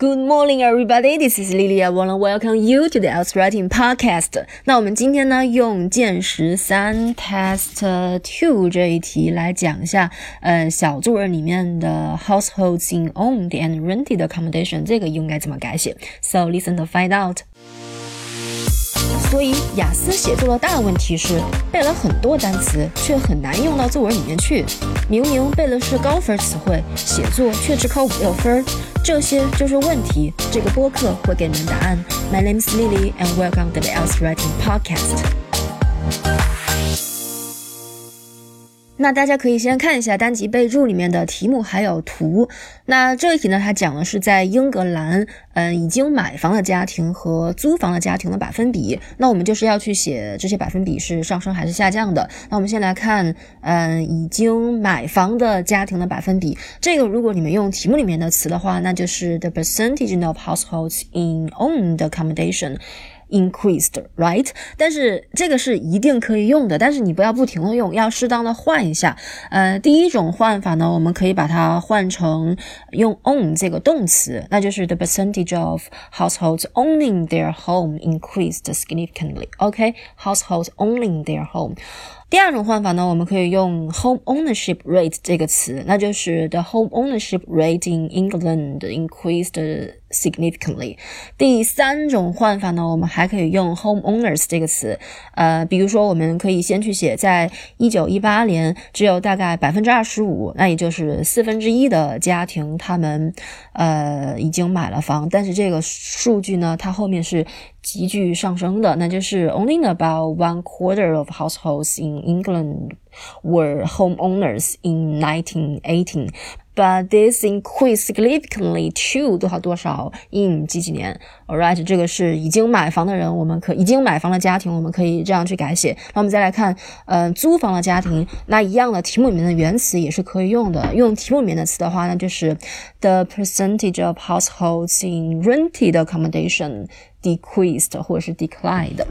Good morning, everybody. This is Lily. I wanna welcome you to the IELTS Writing Podcast. 那我们今天呢，用剑十三 Test Two 这一题来讲一下，呃，小作文里面的 households in owned and rented accommodation 这个应该怎么改写？So listen to find out. 所以雅思写作的大问题是背了很多单词，却很难用到作文里面去。明明背的是高分词汇，写作却只考五六分，这些就是问题。这个播客会给你们答案。My name is Lily, and welcome to the Else Writing Podcast. 那大家可以先看一下单集备注里面的题目还有图。那这一题呢，它讲的是在英格兰，嗯，已经买房的家庭和租房的家庭的百分比。那我们就是要去写这些百分比是上升还是下降的。那我们先来看，嗯，已经买房的家庭的百分比。这个如果你们用题目里面的词的话，那就是 the percentage of households in owned accommodation。Increased, right？但是这个是一定可以用的，但是你不要不停的用，要适当的换一下。呃，第一种换法呢，我们可以把它换成用 own 这个动词，那就是 the percentage of households owning their home increased significantly. OK, households owning their home. 第二种换法呢，我们可以用 home ownership rate 这个词，那就是 the home ownership rate in England increased significantly。第三种换法呢，我们还可以用 home owners 这个词，呃，比如说我们可以先去写，在一九一八年，只有大概百分之二十五，那也就是四分之一的家庭，他们呃已经买了房，但是这个数据呢，它后面是。急剧上升的，那就是 only about one quarter of households in England were homeowners in 1918. But this increased significantly to 多少多少 in 几几年，Alright，这个是已经买房的人，我们可已经买房的家庭，我们可以这样去改写。那我们再来看，嗯，租房的家庭，那一样的题目里面的原词也是可以用的。用题目里面的词的话，那就是 the percentage of households in rented accommodation decreased 或者是 declined。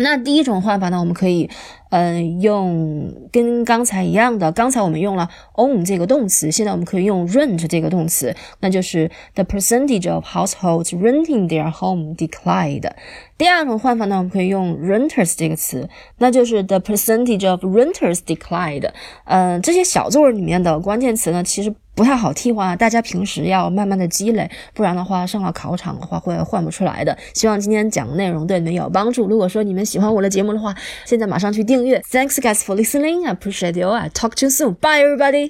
那第一种换法呢，我们可以，嗯，用跟刚才一样的，刚才我们用了 own 这个动词，现在我们可以用 rent 这个动词，那就是 the percentage of households renting their home declined。第二种换法呢，我们可以用 renters 这个词，那就是 the percentage of renters declined。嗯，这些小作文里面的关键词呢，其实。不太好替换，大家平时要慢慢的积累，不然的话上了考场的话会换不出来的。希望今天讲的内容对你们有帮助。如果说你们喜欢我的节目的话，现在马上去订阅。Thanks guys for listening. I appreciate you. I talk to you soon. Bye everybody.